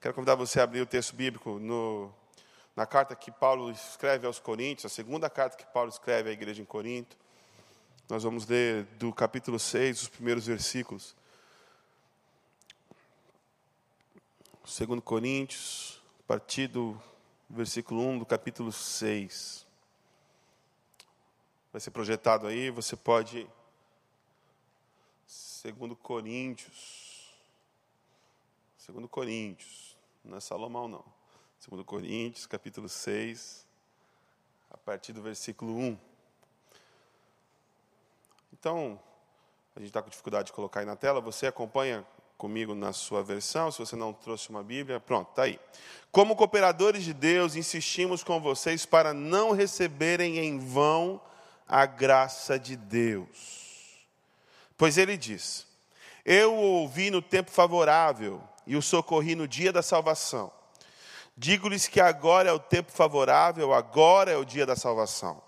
Quero convidar você a abrir o texto bíblico no, na carta que Paulo escreve aos Coríntios, a segunda carta que Paulo escreve à igreja em Corinto. Nós vamos ler do capítulo 6, os primeiros versículos. Segundo Coríntios, a partir do versículo 1 do capítulo 6. Vai ser projetado aí, você pode segundo Coríntios. Segundo Coríntios, não é Salomão não. Segundo Coríntios, capítulo 6, a partir do versículo 1. Então, a gente está com dificuldade de colocar aí na tela, você acompanha comigo na sua versão, se você não trouxe uma Bíblia, pronto, está aí. Como cooperadores de Deus, insistimos com vocês para não receberem em vão a graça de Deus. Pois ele diz: Eu o ouvi no tempo favorável e o socorri no dia da salvação. Digo-lhes que agora é o tempo favorável, agora é o dia da salvação.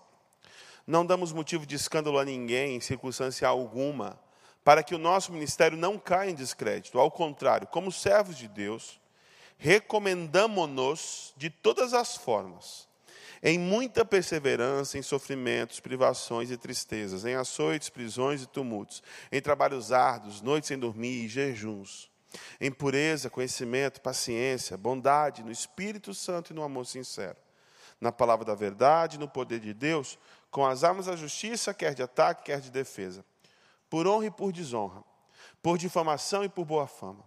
Não damos motivo de escândalo a ninguém, em circunstância alguma, para que o nosso ministério não caia em descrédito. Ao contrário, como servos de Deus, recomendamo-nos de todas as formas, em muita perseverança, em sofrimentos, privações e tristezas, em açoites, prisões e tumultos, em trabalhos árduos, noites sem dormir e jejuns em pureza, conhecimento, paciência, bondade, no Espírito Santo e no amor sincero, na palavra da verdade, no poder de Deus, com as armas da justiça, quer de ataque, quer de defesa, por honra e por desonra, por difamação e por boa fama,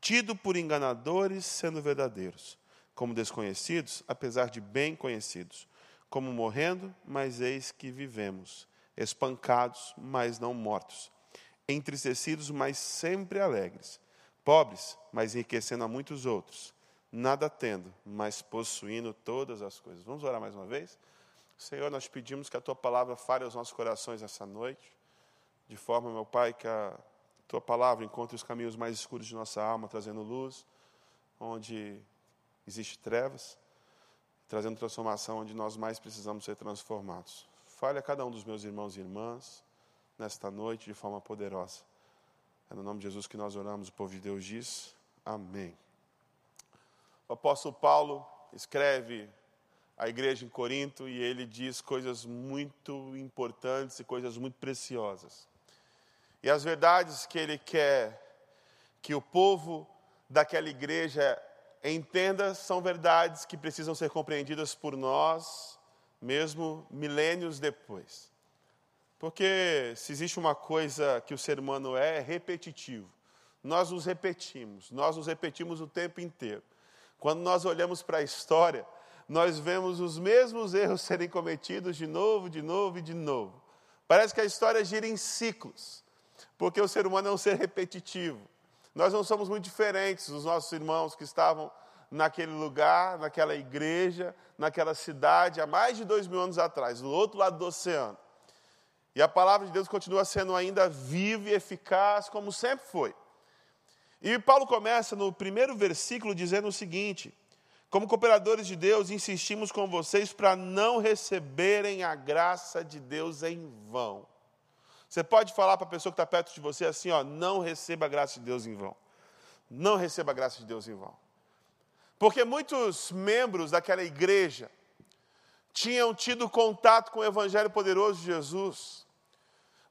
tido por enganadores, sendo verdadeiros, como desconhecidos, apesar de bem conhecidos, como morrendo, mas eis que vivemos, espancados, mas não mortos, entristecidos, mas sempre alegres pobres, mas enriquecendo a muitos outros, nada tendo, mas possuindo todas as coisas. Vamos orar mais uma vez? Senhor, nós pedimos que a tua palavra fale aos nossos corações essa noite, de forma, meu Pai, que a tua palavra encontre os caminhos mais escuros de nossa alma, trazendo luz, onde existe trevas, trazendo transformação onde nós mais precisamos ser transformados. Fale a cada um dos meus irmãos e irmãs nesta noite de forma poderosa. É no nome de Jesus que nós oramos, o povo de Deus diz amém. O apóstolo Paulo escreve à igreja em Corinto e ele diz coisas muito importantes e coisas muito preciosas. E as verdades que ele quer que o povo daquela igreja entenda são verdades que precisam ser compreendidas por nós, mesmo milênios depois. Porque se existe uma coisa que o ser humano é, é repetitivo. Nós nos repetimos, nós nos repetimos o tempo inteiro. Quando nós olhamos para a história, nós vemos os mesmos erros serem cometidos de novo, de novo e de novo. Parece que a história gira em ciclos, porque o ser humano é um ser repetitivo. Nós não somos muito diferentes dos nossos irmãos que estavam naquele lugar, naquela igreja, naquela cidade, há mais de dois mil anos atrás, do outro lado do oceano. E a palavra de Deus continua sendo ainda viva e eficaz, como sempre foi. E Paulo começa no primeiro versículo dizendo o seguinte: Como cooperadores de Deus, insistimos com vocês para não receberem a graça de Deus em vão. Você pode falar para a pessoa que está perto de você assim: ó, não receba a graça de Deus em vão. Não receba a graça de Deus em vão. Porque muitos membros daquela igreja tinham tido contato com o Evangelho poderoso de Jesus,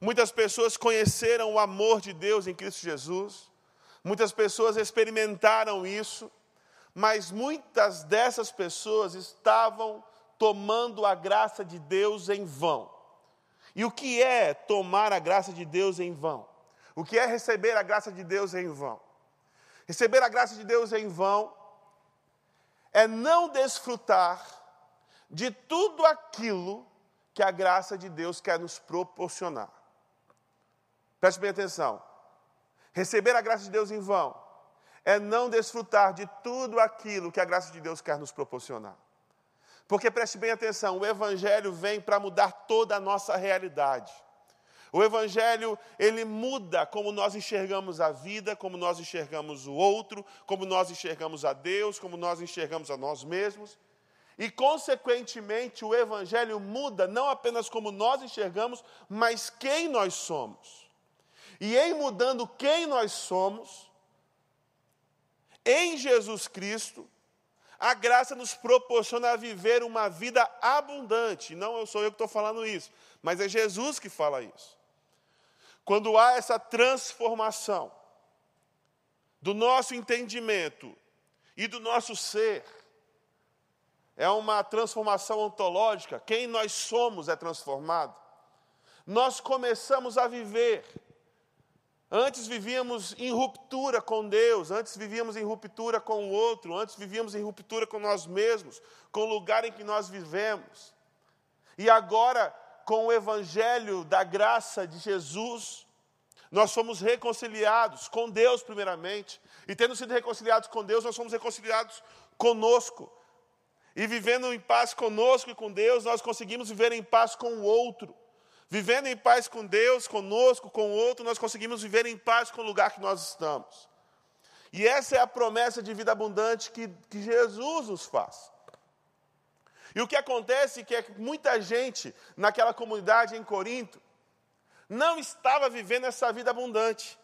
Muitas pessoas conheceram o amor de Deus em Cristo Jesus, muitas pessoas experimentaram isso, mas muitas dessas pessoas estavam tomando a graça de Deus em vão. E o que é tomar a graça de Deus em vão? O que é receber a graça de Deus em vão? Receber a graça de Deus em vão é não desfrutar de tudo aquilo que a graça de Deus quer nos proporcionar. Preste bem atenção. Receber a graça de Deus em vão é não desfrutar de tudo aquilo que a graça de Deus quer nos proporcionar. Porque preste bem atenção, o Evangelho vem para mudar toda a nossa realidade. O Evangelho, ele muda como nós enxergamos a vida, como nós enxergamos o outro, como nós enxergamos a Deus, como nós enxergamos a nós mesmos. E, consequentemente, o Evangelho muda não apenas como nós enxergamos, mas quem nós somos. E em mudando quem nós somos, em Jesus Cristo, a graça nos proporciona viver uma vida abundante. Não sou eu que estou falando isso, mas é Jesus que fala isso. Quando há essa transformação do nosso entendimento e do nosso ser, é uma transformação ontológica, quem nós somos é transformado. Nós começamos a viver. Antes vivíamos em ruptura com Deus, antes vivíamos em ruptura com o outro, antes vivíamos em ruptura com nós mesmos, com o lugar em que nós vivemos. E agora com o Evangelho da graça de Jesus, nós fomos reconciliados com Deus, primeiramente, e tendo sido reconciliados com Deus, nós fomos reconciliados conosco. E vivendo em paz conosco e com Deus, nós conseguimos viver em paz com o outro. Vivendo em paz com Deus, conosco, com o outro, nós conseguimos viver em paz com o lugar que nós estamos. E essa é a promessa de vida abundante que, que Jesus nos faz. E o que acontece é que muita gente naquela comunidade em Corinto não estava vivendo essa vida abundante.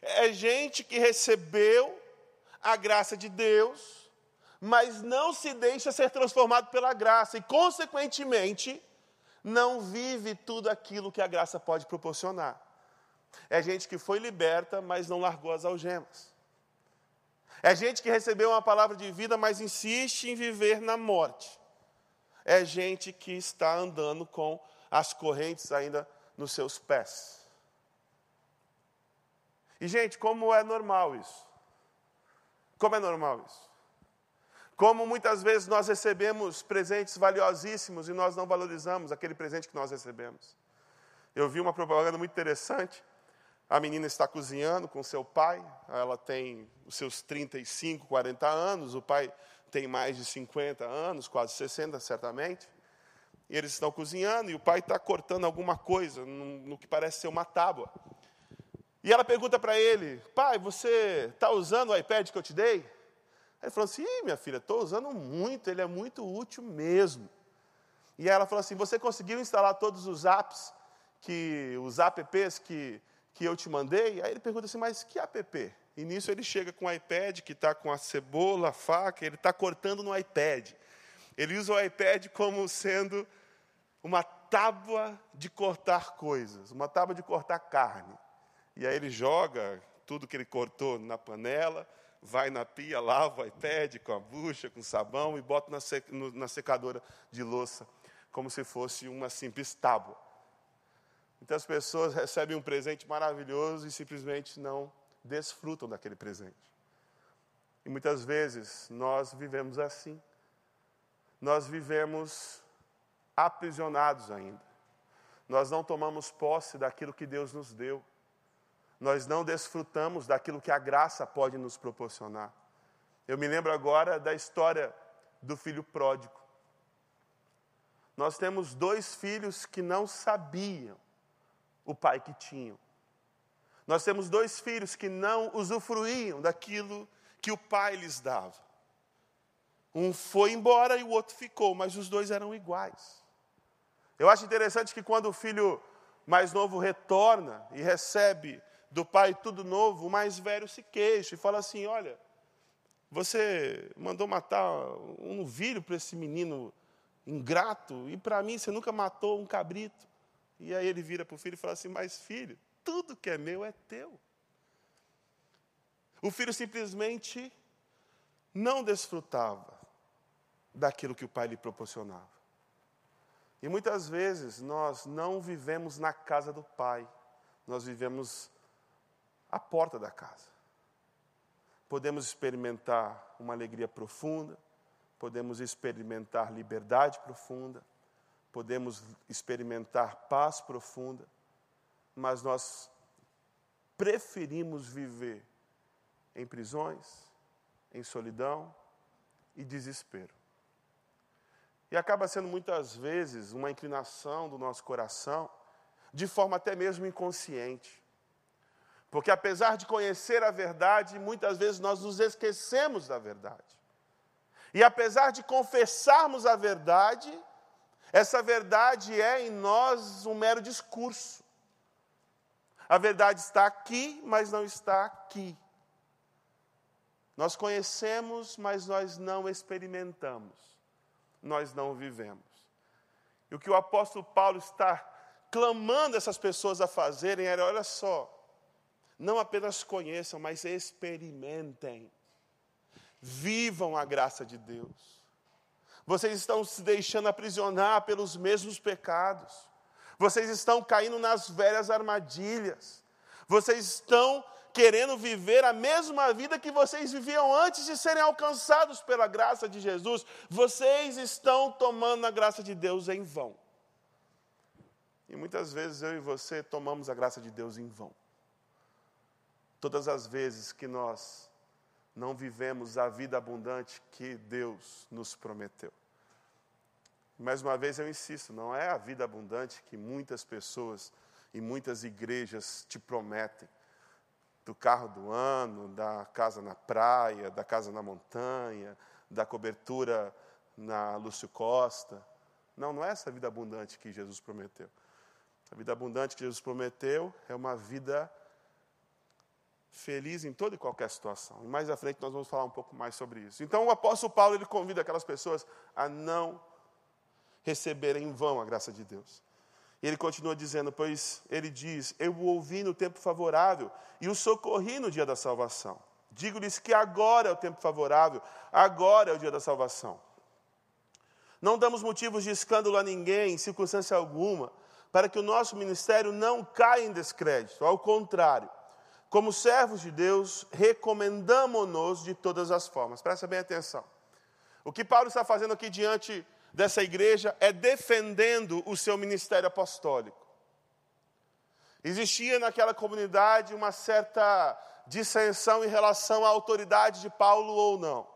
É gente que recebeu a graça de Deus, mas não se deixa ser transformado pela graça e, consequentemente, não vive tudo aquilo que a graça pode proporcionar. É gente que foi liberta, mas não largou as algemas. É gente que recebeu uma palavra de vida, mas insiste em viver na morte é gente que está andando com as correntes ainda nos seus pés. E, gente, como é normal isso? Como é normal isso? Como muitas vezes nós recebemos presentes valiosíssimos e nós não valorizamos aquele presente que nós recebemos. Eu vi uma propaganda muito interessante. A menina está cozinhando com seu pai, ela tem os seus 35, 40 anos, o pai tem mais de 50 anos, quase 60 certamente. E eles estão cozinhando e o pai está cortando alguma coisa no, que parece ser uma tábua. E ela pergunta para ele: Pai, você está usando o iPad que eu te dei? Ele falou assim: minha filha, estou usando muito, ele é muito útil mesmo. E ela falou assim: Você conseguiu instalar todos os apps, que, os apps que, que eu te mandei? Aí ele pergunta assim: Mas que app? E nisso ele chega com o iPad, que está com a cebola, a faca, ele está cortando no iPad. Ele usa o iPad como sendo uma tábua de cortar coisas, uma tábua de cortar carne. E aí ele joga tudo que ele cortou na panela, vai na pia, lava o iPad com a bucha, com sabão e bota na, secadora de louça, como se fosse uma simples tábua. Então as pessoas recebem um presente maravilhoso e simplesmente não desfrutam daquele presente. E muitas vezes nós vivemos assim. Nós vivemos aprisionados ainda. Nós não tomamos posse daquilo que Deus nos deu. Nós não desfrutamos daquilo que a graça pode nos proporcionar. Eu me lembro agora da história do filho pródigo. Nós temos dois filhos que não sabiam o pai que tinham. Nós temos dois filhos que não usufruíam daquilo que o pai lhes dava. Um foi embora e o outro ficou, mas os dois eram iguais. Eu acho interessante que quando o filho mais novo retorna e recebe do pai tudo novo, o mais velho se queixa e fala assim: Olha, você mandou matar um novilho para esse menino ingrato, e para mim você nunca matou um cabrito. E aí ele vira para o filho e fala assim: Mas filho, tudo que é meu é teu. O filho simplesmente não desfrutava daquilo que o pai lhe proporcionava. E muitas vezes nós não vivemos na casa do pai, nós vivemos à porta da casa. Podemos experimentar uma alegria profunda, podemos experimentar liberdade profunda, podemos experimentar paz profunda mas nós preferimos viver em prisões, em solidão e desespero. E acaba sendo muitas vezes uma inclinação do nosso coração, de forma até mesmo inconsciente. Porque apesar de conhecer a verdade, muitas vezes nós nos esquecemos da verdade. E apesar de confessarmos a verdade, essa verdade é em nós um mero discurso. A verdade está aqui, mas não está aqui. Nós conhecemos, mas nós não experimentamos, nós não vivemos. E o que o apóstolo Paulo está clamando essas pessoas a fazerem era: olha só, não apenas conheçam, mas experimentem, vivam a graça de Deus. Vocês estão se deixando aprisionar pelos mesmos pecados, vocês estão caindo nas velhas armadilhas, vocês estão querendo viver a mesma vida que vocês viviam antes de serem alcançados pela graça de Jesus, vocês estão tomando a graça de Deus em vão. E muitas vezes eu e você tomamos a graça de Deus em vão. Todas as vezes que nós não vivemos a vida abundante que Deus nos prometeu. Mais uma vez eu insisto, não é a vida abundante que muitas pessoas e muitas igrejas te prometem do carro do ano, da casa na praia, da casa na montanha, da cobertura na Lúcio Costa. Não, não é essa vida abundante que Jesus prometeu. A vida abundante que Jesus prometeu é uma vida feliz em toda e qualquer situação. E mais à frente nós vamos falar um pouco mais sobre isso. Então o apóstolo Paulo ele convida aquelas pessoas a não receberem em vão a graça de Deus. E ele continua dizendo, pois ele diz: Eu o ouvi no tempo favorável e o socorri no dia da salvação. Digo-lhes que agora é o tempo favorável, agora é o dia da salvação. Não damos motivos de escândalo a ninguém, em circunstância alguma, para que o nosso ministério não caia em descrédito. Ao contrário, como servos de Deus, recomendamos-nos de todas as formas. Presta bem atenção. O que Paulo está fazendo aqui diante dessa igreja é defendendo o seu ministério apostólico. Existia naquela comunidade uma certa dissensão em relação à autoridade de Paulo ou não.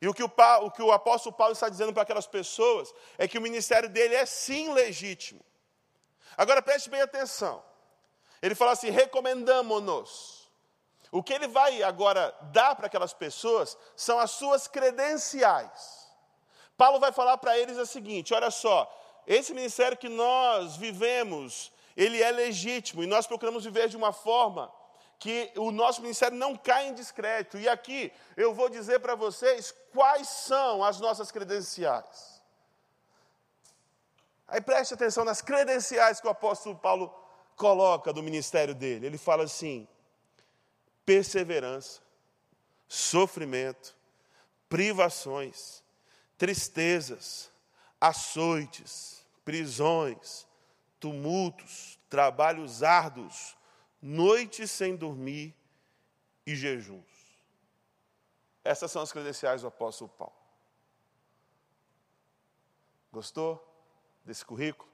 E o que o, o que o apóstolo Paulo está dizendo para aquelas pessoas é que o ministério dele é sim legítimo. Agora preste bem atenção. Ele fala assim: recomendamos-nos. O que ele vai agora dar para aquelas pessoas são as suas credenciais. Paulo vai falar para eles o seguinte: olha só, esse ministério que nós vivemos, ele é legítimo e nós procuramos viver de uma forma que o nosso ministério não caia em descrédito. E aqui eu vou dizer para vocês quais são as nossas credenciais. Aí preste atenção nas credenciais que o apóstolo Paulo coloca do ministério dele. Ele fala assim: perseverança, sofrimento, privações, tristezas, açoites, prisões, tumultos, trabalhos árduos, noites sem dormir e jejuns. Essas são as credenciais do apóstolo Paulo. Gostou desse currículo?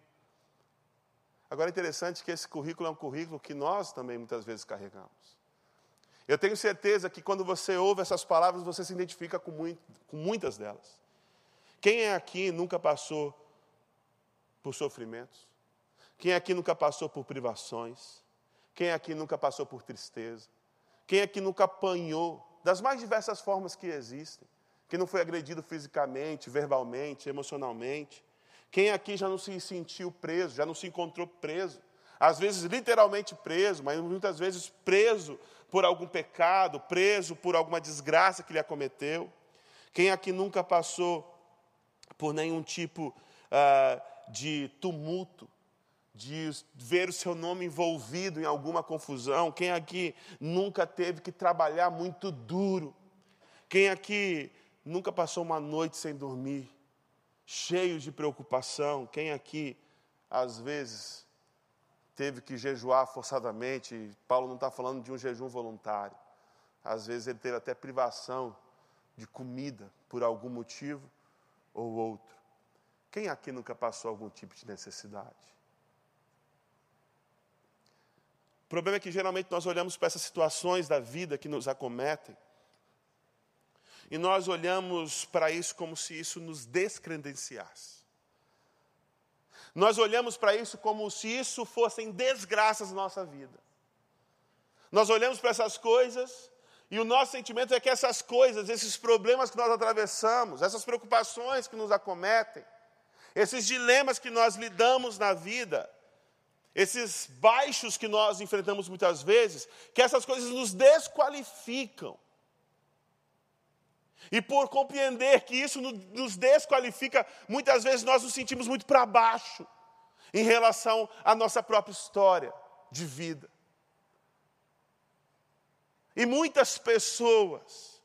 Agora é interessante que esse currículo é um currículo que nós também muitas vezes carregamos. Eu tenho certeza que quando você ouve essas palavras, você se identifica com, muito, com muitas delas. Quem é aqui nunca passou por sofrimentos? Quem aqui nunca passou por privações? Quem aqui nunca passou por tristeza? Quem aqui nunca apanhou das mais diversas formas que existem? Quem não foi agredido fisicamente, verbalmente, emocionalmente? Quem aqui já não se sentiu preso, já não se encontrou preso? Às vezes literalmente preso, mas muitas vezes preso por algum pecado, preso por alguma desgraça que lhe acometeu. Quem aqui nunca passou por nenhum tipo uh, de tumulto, de ver o seu nome envolvido em alguma confusão. Quem aqui nunca teve que trabalhar muito duro? Quem aqui nunca passou uma noite sem dormir, cheio de preocupação? Quem aqui, às vezes, teve que jejuar forçadamente? Paulo não está falando de um jejum voluntário. Às vezes ele teve até privação de comida por algum motivo ou outro. Quem aqui nunca passou algum tipo de necessidade? O problema é que geralmente nós olhamos para essas situações da vida que nos acometem e nós olhamos para isso como se isso nos descredenciasse. Nós olhamos para isso como se isso fossem desgraças na nossa vida. Nós olhamos para essas coisas e o nosso sentimento é que essas coisas, esses problemas que nós atravessamos, essas preocupações que nos acometem, esses dilemas que nós lidamos na vida, esses baixos que nós enfrentamos muitas vezes, que essas coisas nos desqualificam E por compreender que isso nos desqualifica, muitas vezes nós nos sentimos muito para baixo em relação à nossa própria história de vida. E muitas pessoas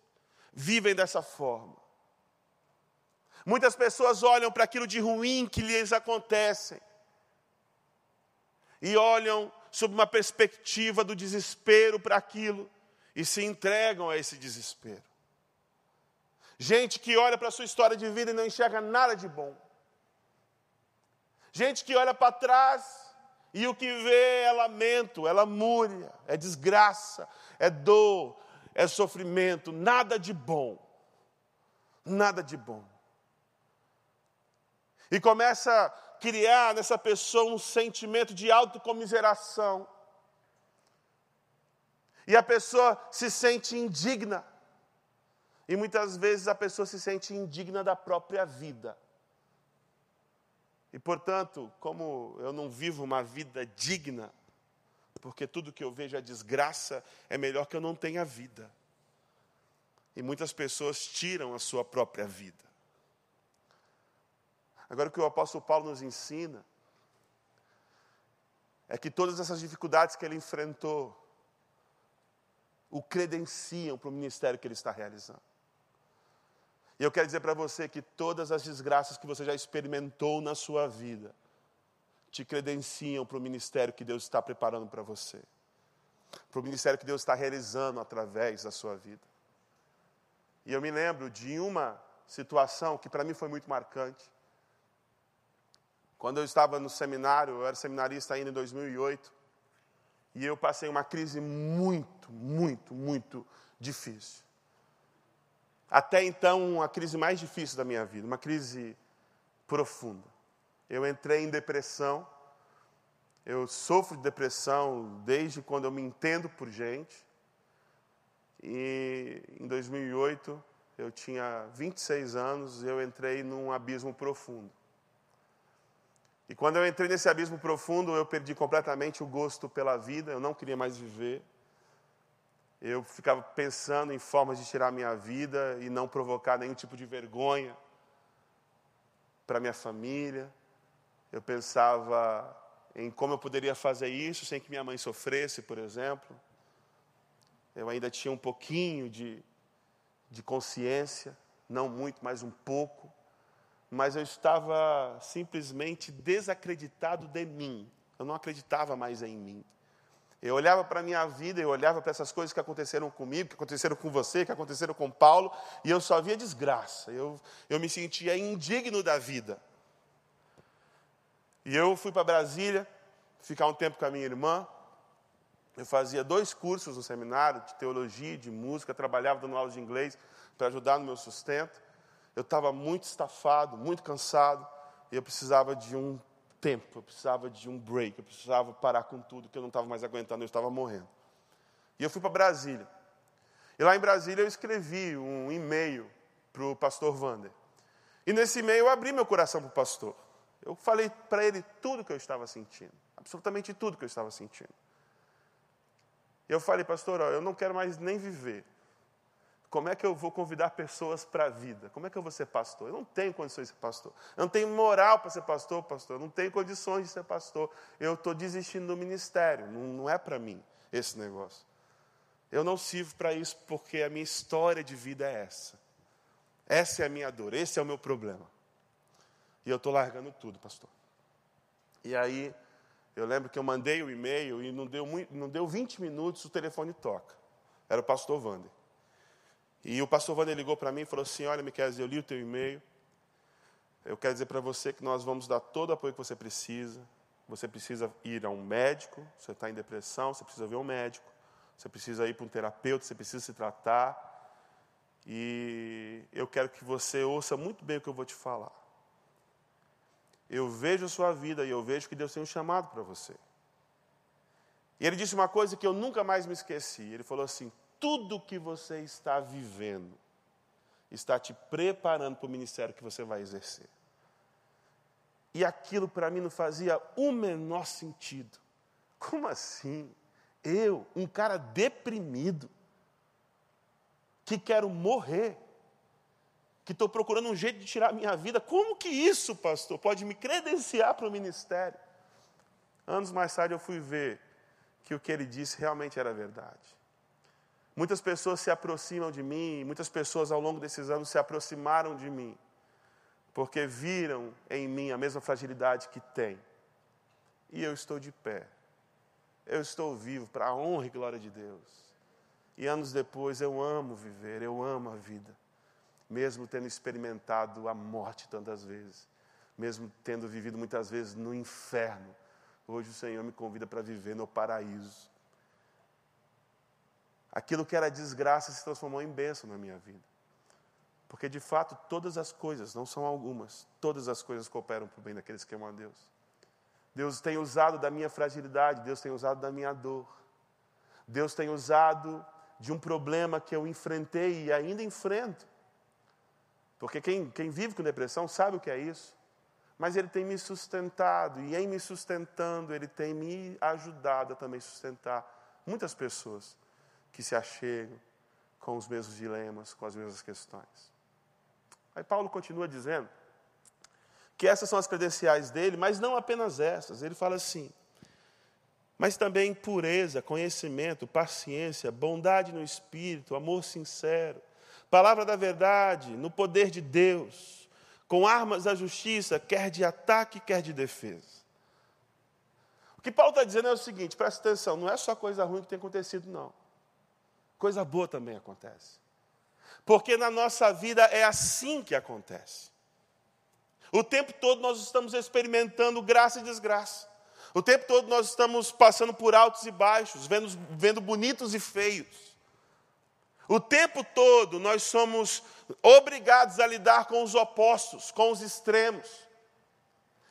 vivem dessa forma. Muitas pessoas olham para aquilo de ruim que lhes acontece e olham sob uma perspectiva do desespero para aquilo e se entregam a esse desespero. Gente que olha para a sua história de vida e não enxerga nada de bom. Gente que olha para trás e o que vê é lamento, é lamúria, é desgraça, é dor, é sofrimento, nada de bom. Nada de bom. E começa a criar nessa pessoa um sentimento de autocomiseração. E a pessoa se sente indigna. E muitas vezes a pessoa se sente indigna da própria vida. E portanto, como eu não vivo uma vida digna, porque tudo que eu vejo é desgraça, é melhor que eu não tenha vida. E muitas pessoas tiram a sua própria vida. Agora, o que o apóstolo Paulo nos ensina é que todas essas dificuldades que ele enfrentou o credenciam para o ministério que ele está realizando. E eu quero dizer para você que todas as desgraças que você já experimentou na sua vida te credenciam para o ministério que Deus está preparando para você, para o ministério que Deus está realizando através da sua vida. E eu me lembro de uma situação que para mim foi muito marcante. Quando eu estava no seminário, eu era seminarista ainda em 2008, e eu passei uma crise muito, muito, muito difícil. Até então, a crise mais difícil da minha vida, uma crise profunda. Eu entrei em depressão. Eu sofro de depressão desde quando eu me entendo por gente. E em 2008, eu tinha 26 anos e eu entrei num abismo profundo. E quando eu entrei nesse abismo profundo, eu perdi completamente o gosto pela vida, eu não queria mais viver. Eu ficava pensando em formas de tirar minha vida e não provocar nenhum tipo de vergonha para minha família. Eu pensava em como eu poderia fazer isso sem que minha mãe sofresse, por exemplo. Eu ainda tinha um pouquinho de, de consciência, não muito, mas um pouco. Mas eu estava simplesmente desacreditado de mim. Eu não acreditava mais em mim. Eu olhava para a minha vida, eu olhava para essas coisas que aconteceram comigo, que aconteceram com você, que aconteceram com Paulo, e eu só via desgraça. Eu, eu me sentia indigno da vida. E eu fui para Brasília, ficar um tempo com a minha irmã. Eu fazia dois cursos no seminário, de teologia, de música, trabalhava dando aula de inglês para ajudar no meu sustento. Eu estava muito estafado, muito cansado, e eu precisava de um tempo, eu precisava de um break, eu precisava parar com tudo, que eu não estava mais aguentando, eu estava morrendo. E eu fui para Brasília. E lá em Brasília eu escrevi um e-mail para o pastor Vander. E nesse e-mail eu abri meu coração para o pastor. Eu falei para ele tudo que eu estava sentindo, absolutamente tudo que eu estava sentindo. Eu falei, pastor, ó, eu não quero mais nem viver. Como é que eu vou convidar pessoas para a vida? Como é que eu vou ser pastor? Eu não tenho condições de ser pastor. Eu não tenho moral para ser pastor, pastor. Eu não tenho condições de ser pastor. Eu estou desistindo do ministério. Não, não é para mim esse negócio. Eu não sirvo para isso porque a minha história de vida é essa. Essa é a minha dor, esse é o meu problema. E eu estou largando tudo, pastor. E aí, eu lembro que eu mandei o e-mail e não deu, muito, não deu 20 minutos, o telefone toca. Era o pastor Wander. E o pastor Wander ligou para mim e falou assim: Olha, Miquel, eu li o teu e-mail. Eu quero dizer para você que nós vamos dar todo o apoio que você precisa. Você precisa ir a um médico, você está em depressão, você precisa ver um médico. Você precisa ir para um terapeuta, você precisa se tratar. E eu quero que você ouça muito bem o que eu vou te falar. Eu vejo a sua vida e eu vejo que Deus tem um chamado para você. E ele disse uma coisa que eu nunca mais me esqueci. Ele falou assim: tudo que você está vivendo está te preparando para o ministério que você vai exercer. E aquilo para mim não fazia o menor sentido. Como assim? Eu, um cara deprimido, que quero morrer, que estou procurando um jeito de tirar minha vida. Como que isso, pastor, pode me credenciar para o ministério? Anos mais tarde eu fui ver que o que ele disse realmente era verdade. Muitas pessoas se aproximam de mim, muitas pessoas ao longo desses anos se aproximaram de mim, porque viram em mim a mesma fragilidade que tem. E eu estou de pé. Eu estou vivo para a honra e glória de Deus. E anos depois eu amo viver, eu amo a vida, mesmo tendo experimentado a morte tantas vezes, mesmo tendo vivido muitas vezes no inferno. Hoje o Senhor me convida para viver no paraíso. Aquilo que era desgraça se transformou em bênção na minha vida. Porque de fato todas as coisas, não são algumas, todas as coisas cooperam para o bem daqueles que amam a Deus. Deus tem usado da minha fragilidade, Deus tem usado da minha dor. Deus tem usado de um problema que eu enfrentei e ainda enfrento. Porque quem, quem vive com depressão sabe o que é isso. Mas Ele tem me sustentado, e em me sustentando, Ele tem me ajudado a também sustentar muitas pessoas que se achegam com os mesmos dilemas, com as mesmas questões. Aí Paulo continua dizendo que essas são as credenciais dele, mas não apenas essas. Ele fala assim: mas também pureza, conhecimento, paciência, bondade no espírito, amor sincero, palavra da verdade, no poder de Deus, com armas da justiça, quer de ataque, quer de defesa. O que Paulo está dizendo é o seguinte: presta atenção, não é só coisa ruim que tem acontecido, não coisa boa também acontece. Porque na nossa vida é assim que acontece. O tempo todo nós estamos experimentando graça e desgraça. O tempo todo nós estamos passando por altos e baixos, vendo, vendo bonitos e feios. O tempo todo nós somos obrigados a lidar com os opostos, com os extremos.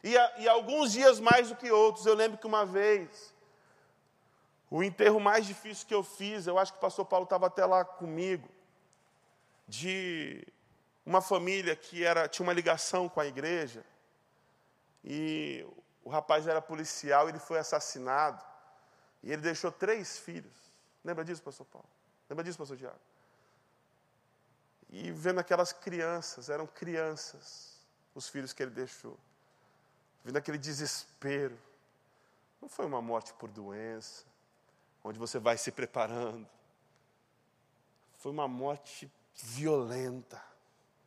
E, e alguns dias mais do que outros. Eu lembro que uma vez o enterro mais difícil que eu fiz, eu acho que o pastor Paulo estava até lá comigo, de uma família que era, tinha uma ligação com a igreja, e o rapaz era policial, ele foi assassinado, e ele deixou três filhos. Lembra disso, pastor Paulo? Lembra disso, pastor Tiago? E vendo aquelas crianças, eram crianças, os filhos que ele deixou. Vendo aquele desespero. Não foi uma morte por doença, onde você vai se preparando. Foi uma morte violenta,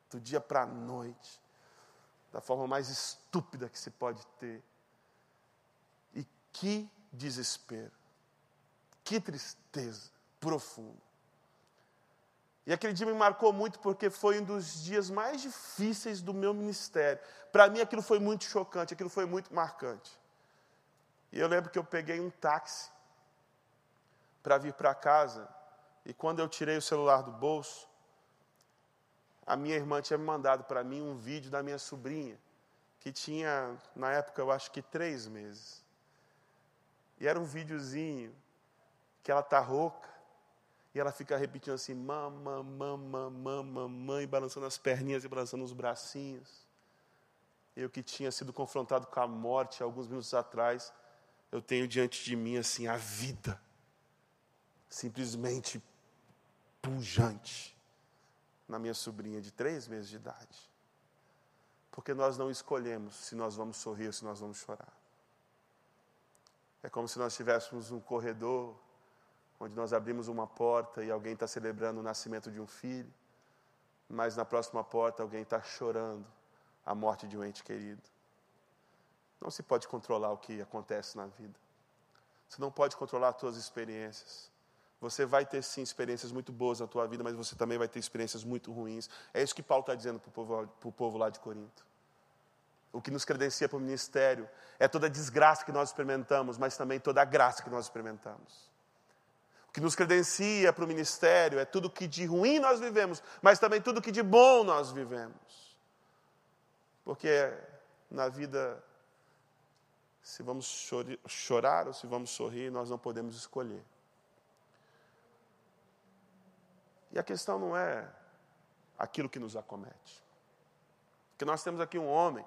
do dia para a noite, da forma mais estúpida que se pode ter. E que desespero, que tristeza profunda. E aquele dia me marcou muito porque foi um dos dias mais difíceis do meu ministério. Para mim aquilo foi muito chocante, aquilo foi muito marcante. E eu lembro que eu peguei um táxi para vir para casa. E quando eu tirei o celular do bolso, a minha irmã tinha me mandado para mim um vídeo da minha sobrinha, que tinha, na época, eu acho que três meses. E era um videozinho que ela tá rouca e ela fica repetindo assim, mama, mama, mama, mamãe, balançando as perninhas e balançando os bracinhos. Eu que tinha sido confrontado com a morte alguns minutos atrás, eu tenho diante de mim assim a vida simplesmente pujante na minha sobrinha de três meses de idade. Porque nós não escolhemos se nós vamos sorrir ou se nós vamos chorar. É como se nós tivéssemos um corredor onde nós abrimos uma porta e alguém está celebrando o nascimento de um filho, mas na próxima porta alguém está chorando a morte de um ente querido. Não se pode controlar o que acontece na vida. Você não pode controlar as suas experiências. Você vai ter sim experiências muito boas na tua vida, mas você também vai ter experiências muito ruins. É isso que Paulo está dizendo para o povo, povo lá de Corinto. O que nos credencia para o ministério é toda a desgraça que nós experimentamos, mas também toda a graça que nós experimentamos. O que nos credencia para o ministério é tudo que de ruim nós vivemos, mas também tudo que de bom nós vivemos. Porque na vida, se vamos chorar ou se vamos sorrir, nós não podemos escolher. E a questão não é aquilo que nos acomete. Porque nós temos aqui um homem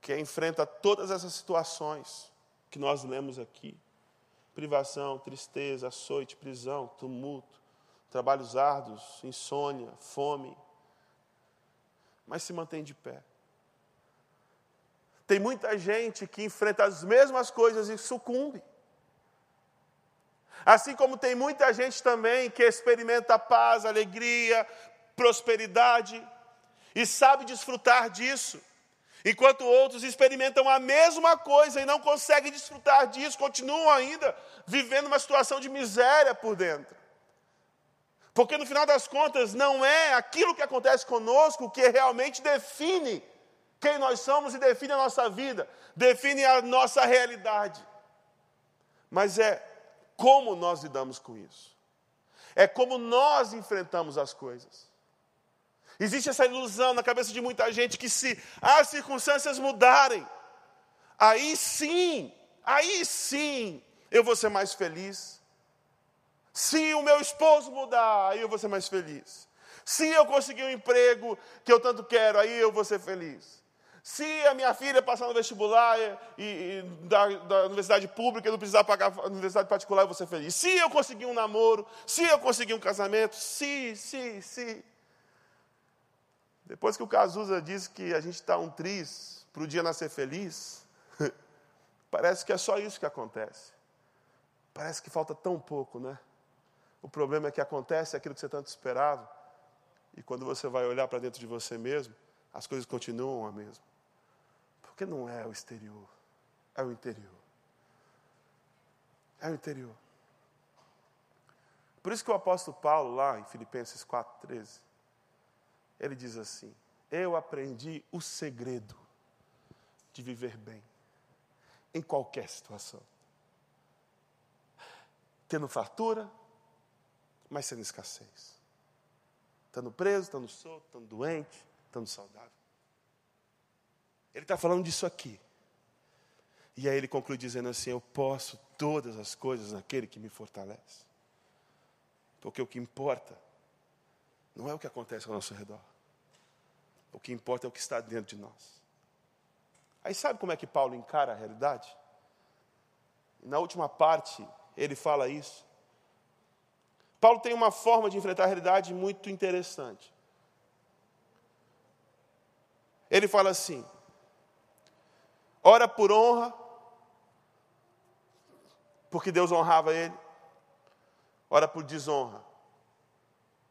que enfrenta todas essas situações que nós lemos aqui: privação, tristeza, açoite, prisão, tumulto, trabalhos árduos, insônia, fome, mas se mantém de pé. Tem muita gente que enfrenta as mesmas coisas e sucumbe. Assim como tem muita gente também que experimenta paz, alegria, prosperidade e sabe desfrutar disso, enquanto outros experimentam a mesma coisa e não conseguem desfrutar disso, continuam ainda vivendo uma situação de miséria por dentro. Porque no final das contas, não é aquilo que acontece conosco que realmente define quem nós somos e define a nossa vida, define a nossa realidade. Mas é como nós lidamos com isso. É como nós enfrentamos as coisas. Existe essa ilusão na cabeça de muita gente que se as circunstâncias mudarem, aí sim, aí sim eu vou ser mais feliz. Se o meu esposo mudar, aí eu vou ser mais feliz. Se eu conseguir um emprego que eu tanto quero, aí eu vou ser feliz. Se a minha filha passar no vestibular e, e da, da, universidade pública e não precisar pagar a universidade particular, eu vou ser feliz. Se eu conseguir um namoro, se eu conseguir um casamento, se, se, se. Depois que o Cazuza diz que a gente está um triz para o dia nascer feliz, parece que é só isso que acontece. Parece que falta tão pouco, né? O problema é que acontece aquilo que você tanto esperava, e quando você vai olhar para dentro de você mesmo, as coisas continuam a mesma. Porque não é o exterior, é o interior. É o interior. Por isso que o apóstolo Paulo, lá em Filipenses 4,13, ele diz assim: Eu aprendi o segredo de viver bem, em qualquer situação. Tendo fartura, mas sendo escassez. Estando preso, estando solto, estando doente, estando saudável. Ele está falando disso aqui. E aí ele conclui dizendo assim: Eu posso todas as coisas naquele que me fortalece. Porque o que importa não é o que acontece ao nosso redor. O que importa é o que está dentro de nós. Aí sabe como é que Paulo encara a realidade? Na última parte, ele fala isso. Paulo tem uma forma de enfrentar a realidade muito interessante. Ele fala assim: ora por honra, porque Deus honrava ele, ora por desonra,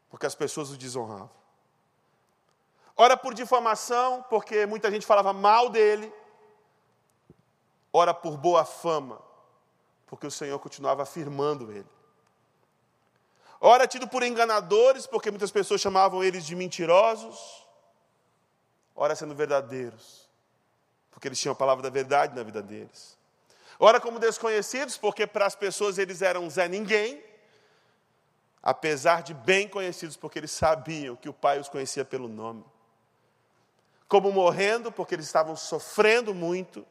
porque as pessoas o desonravam. Ora por difamação, porque muita gente falava mal dele. Ora por boa fama, porque o Senhor continuava afirmando ele. Ora tido por enganadores, porque muitas pessoas chamavam eles de mentirosos. Ora sendo verdadeiros, porque eles tinham a palavra da verdade na vida deles. Ora como desconhecidos, porque para as pessoas eles eram Zé Ninguém, apesar de bem conhecidos, porque eles sabiam que o Pai os conhecia pelo nome. Como morrendo, porque eles estavam sofrendo muito,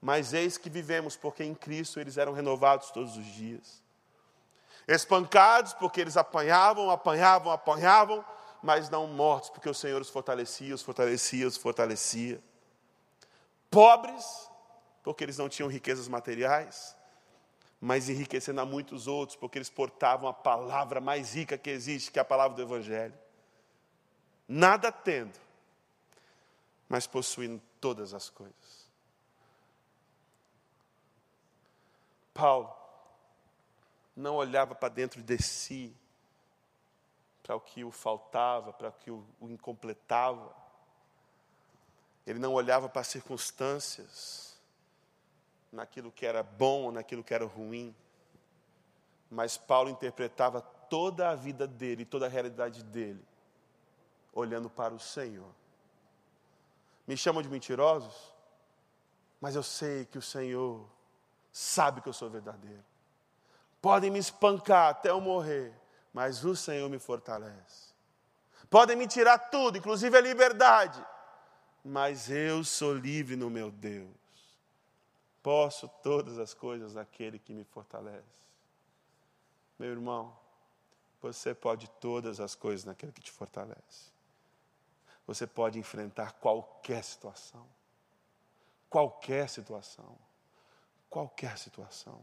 mas eis que vivemos, porque em Cristo eles eram renovados todos os dias espancados porque eles apanhavam, apanhavam, apanhavam, mas não mortos porque o Senhor os fortalecia, os fortalecia, os fortalecia. Pobres porque eles não tinham riquezas materiais, mas enriquecendo a muitos outros porque eles portavam a palavra mais rica que existe, que é a palavra do Evangelho. Nada tendo, mas possuindo todas as coisas. Paulo não olhava para dentro de si, para o que o faltava, para o que o, incompletava. Ele não olhava para as circunstâncias, naquilo que era bom naquilo que era ruim. Mas Paulo interpretava toda a vida dele, toda a realidade dele, olhando para o Senhor. Me chamam de mentirosos, mas eu sei que o Senhor sabe que eu sou verdadeiro. Podem me espancar até eu morrer, mas o Senhor me fortalece. Podem me tirar tudo, inclusive a liberdade, mas eu sou livre no meu Deus. Posso todas as coisas naquele que me fortalece. Meu irmão, você pode todas as coisas naquele que te fortalece. Você pode enfrentar qualquer situação. Qualquer situação. Qualquer situação.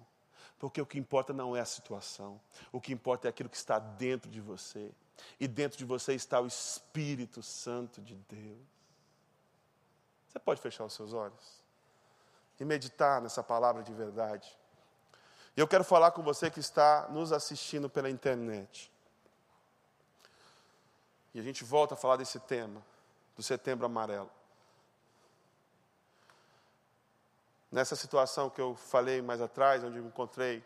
Porque o que importa não é a situação, o que importa é aquilo que está dentro de você. E dentro de você está o Espírito Santo de Deus. Você pode fechar os seus olhos e meditar nessa palavra de verdade. E eu quero falar com você que está nos assistindo pela internet. E a gente volta a falar desse tema, do setembro amarelo. Nessa situação que eu falei mais atrás, onde eu me encontrei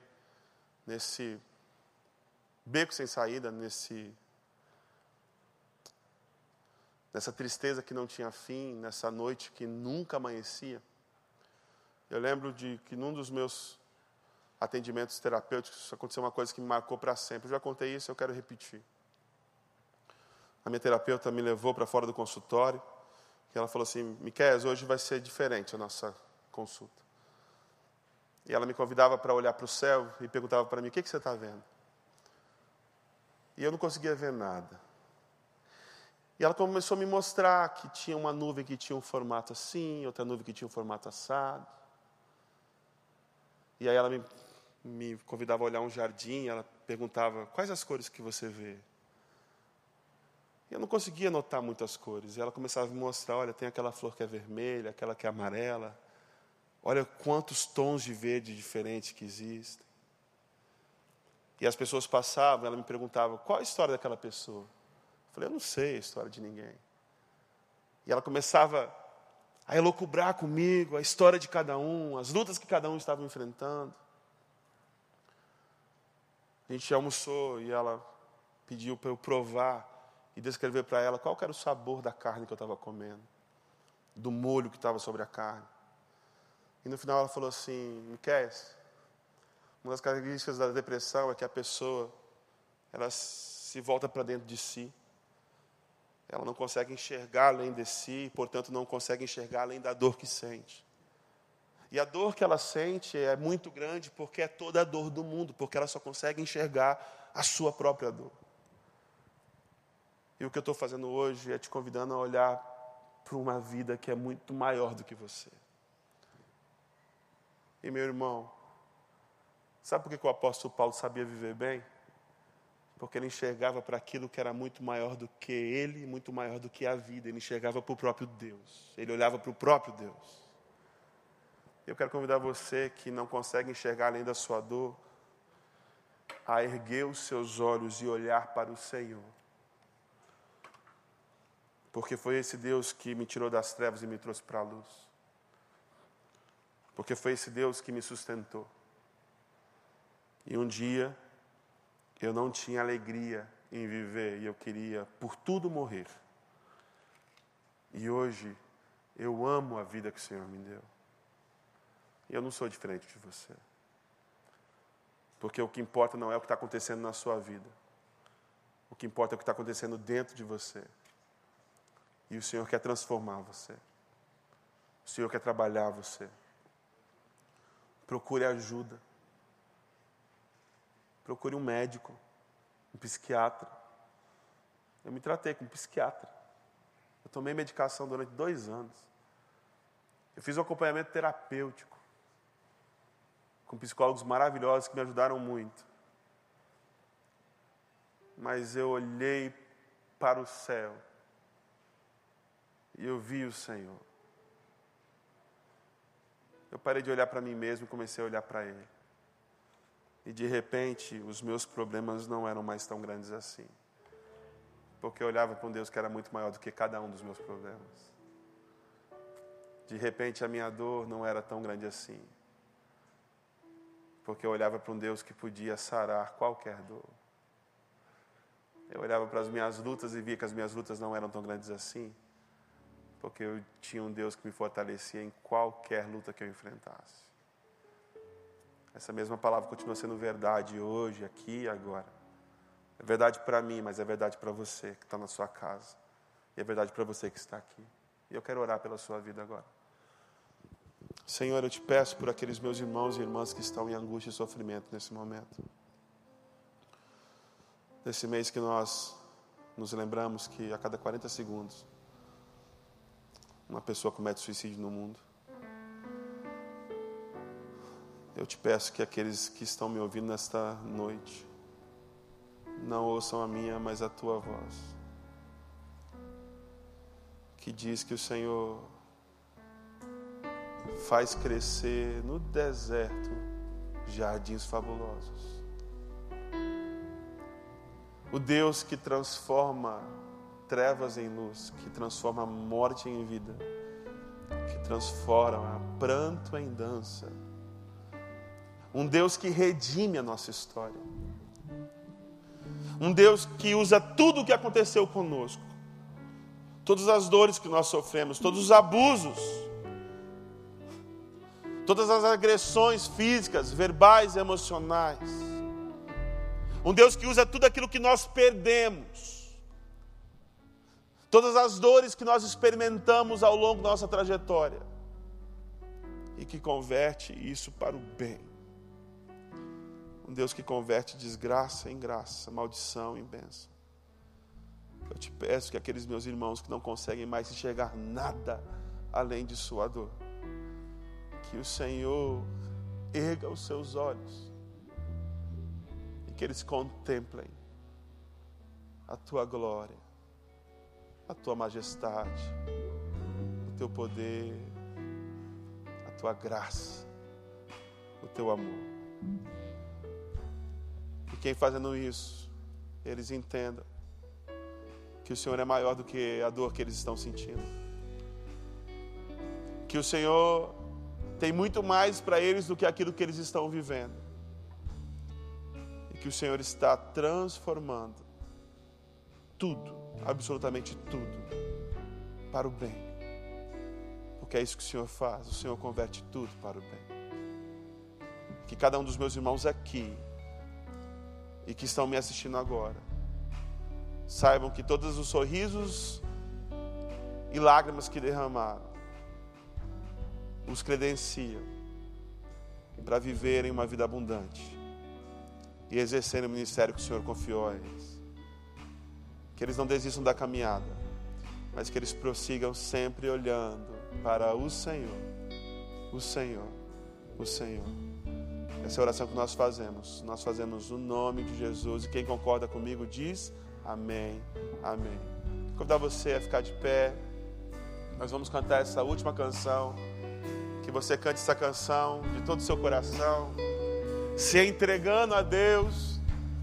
nesse beco sem saída, nesse nessa tristeza que não tinha fim, nessa noite que nunca amanhecia. Eu lembro de que num dos meus atendimentos terapêuticos aconteceu uma coisa que me marcou para sempre. Eu já contei isso, eu quero repetir. A minha terapeuta me levou para fora do consultório e ela falou assim: Miquel, hoje vai ser diferente a nossa consulta. E ela me convidava para olhar para o céu e perguntava para mim: o que, que você está vendo? E eu não conseguia ver nada. E ela começou a me mostrar que tinha uma nuvem que tinha um formato assim, outra nuvem que tinha um formato assado. E aí ela me, me convidava a olhar um jardim, ela perguntava: quais as cores que você vê? E eu não conseguia notar muitas cores. E ela começava a me mostrar: olha, tem aquela flor que é vermelha, aquela que é amarela. Olha quantos tons de verde diferentes que existem. E as pessoas passavam, ela me perguntava: qual a história daquela pessoa? Eu falei: eu não sei a história de ninguém. E ela começava a elocubrar comigo a história de cada um, as lutas que cada um estava enfrentando. A gente almoçou e ela pediu para eu provar e descrever para ela qual era o sabor da carne que eu estava comendo, do molho que estava sobre a carne. E no final ela falou assim: Miquel, uma das características da depressão é que a pessoa ela se volta para dentro de si. Ela não consegue enxergar além de si, portanto não consegue enxergar além da dor que sente. E a dor que ela sente é muito grande porque é toda a dor do mundo, porque ela só consegue enxergar a sua própria dor. E o que eu estou fazendo hoje é te convidando a olhar para uma vida que é muito maior do que você. E meu irmão, sabe por que o apóstolo Paulo sabia viver bem? Porque ele enxergava para aquilo que era muito maior do que ele, muito maior do que a vida. Ele enxergava para o próprio Deus. Ele olhava para o próprio Deus. Eu quero convidar você que não consegue enxergar além da sua dor, a erguer os seus olhos e olhar para o Senhor. Porque foi esse Deus que me tirou das trevas e me trouxe para a luz. Porque foi esse Deus que me sustentou. E um dia eu não tinha alegria em viver e eu queria por tudo morrer. E hoje eu amo a vida que o Senhor me deu. E eu não sou diferente de você. Porque o que importa não é o que está acontecendo na sua vida. O que importa é o que está acontecendo dentro de você. E o Senhor quer transformar você. O Senhor quer trabalhar você. Procure ajuda. Procure um médico, um psiquiatra. Eu me tratei com um psiquiatra. Eu tomei medicação durante dois anos. Eu fiz um acompanhamento terapêutico com psicólogos maravilhosos que me ajudaram muito. Mas eu olhei para o céu e eu vi o Senhor. Eu parei de olhar para mim mesmo e comecei a olhar para Ele. E de repente, os meus problemas não eram mais tão grandes assim. Porque eu olhava para um Deus que era muito maior do que cada um dos meus problemas. De repente, a minha dor não era tão grande assim. Porque eu olhava para um Deus que podia sarar qualquer dor. Eu olhava para as minhas lutas e via que as minhas lutas não eram tão grandes assim porque eu tinha um Deus que me fortalecia em qualquer luta que eu enfrentasse. Essa mesma palavra continua sendo verdade hoje, aqui e agora. É verdade para mim, mas é verdade para você que está na sua casa. E é verdade para você que está aqui. E eu quero orar pela sua vida agora. Senhor, eu te peço por aqueles meus irmãos e irmãs que estão em angústia e sofrimento nesse momento. Nesse mês que nós nos lembramos que a cada 40 segundos uma pessoa comete suicídio no mundo. Eu te peço que aqueles que estão me ouvindo nesta noite não ouçam a minha, mas a tua voz. Que diz que o Senhor faz crescer no deserto jardins fabulosos. O Deus que transforma trevas em luz, que transforma morte em vida, que transforma pranto em dança. Um Deus que redime a nossa história. Um Deus que usa tudo o que aconteceu conosco, todas as dores que nós sofremos, todos os abusos, todas as agressões físicas, verbais e emocionais. Um Deus que usa tudo aquilo que nós perdemos, todas as dores que nós experimentamos ao longo da nossa trajetória, e que converte isso para o bem. Um Deus que converte desgraça em graça, maldição em bênção. Eu te peço que aqueles meus irmãos que não conseguem mais enxergar nada além de sua dor, que o Senhor erga os seus olhos e que eles contemplem a tua glória, a tua majestade, o teu poder, a tua graça, o teu amor. E quem fazendo isso, eles entendam que o Senhor é maior do que a dor que eles estão sentindo. Que o Senhor tem muito mais para eles do que aquilo que eles estão vivendo. E que o Senhor está transformando tudo, absolutamente tudo, para o bem. Porque é isso que o Senhor faz, o Senhor converte tudo para o bem. Que cada um dos meus irmãos aqui e que estão me assistindo agora, saibam que todos os sorrisos e lágrimas que derramaram, os credenciam para viverem uma vida abundante e exercerem o ministério que o Senhor confiou a eles. Que eles não desistam da caminhada, mas que eles prossigam sempre olhando para o Senhor, o Senhor, o Senhor. Essa oração que nós fazemos. Nós fazemos no nome de Jesus. E quem concorda comigo diz amém, amém. Vou convidar você a ficar de pé. Nós vamos cantar essa última canção que você cante essa canção de todo o seu coração, se entregando a Deus,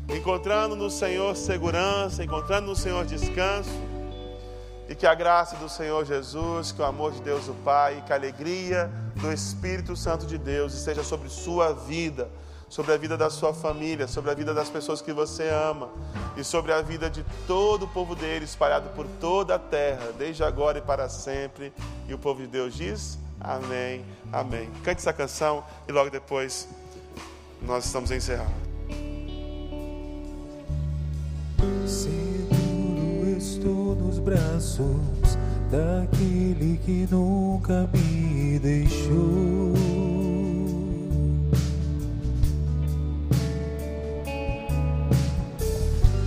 encontrando no Senhor segurança, encontrando no Senhor descanso, e que a graça do Senhor Jesus, que o amor de Deus o Pai, que a alegria do Espírito Santo de Deus esteja sobre sua vida, sobre a vida da sua família, sobre a vida das pessoas que você ama e sobre a vida de todo o povo dele espalhado por toda a terra, desde agora e para sempre. E o povo de Deus diz: Amém, amém. Cante essa canção e logo depois nós estamos estou nos braços daquele que nunca me deixou.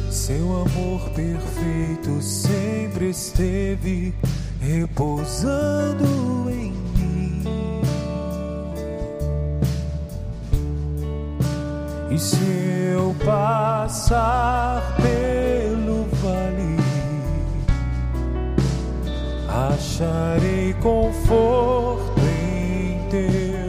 Seu amor perfeito sempre esteve repousando em E se eu passar pelo acharei conforto em teu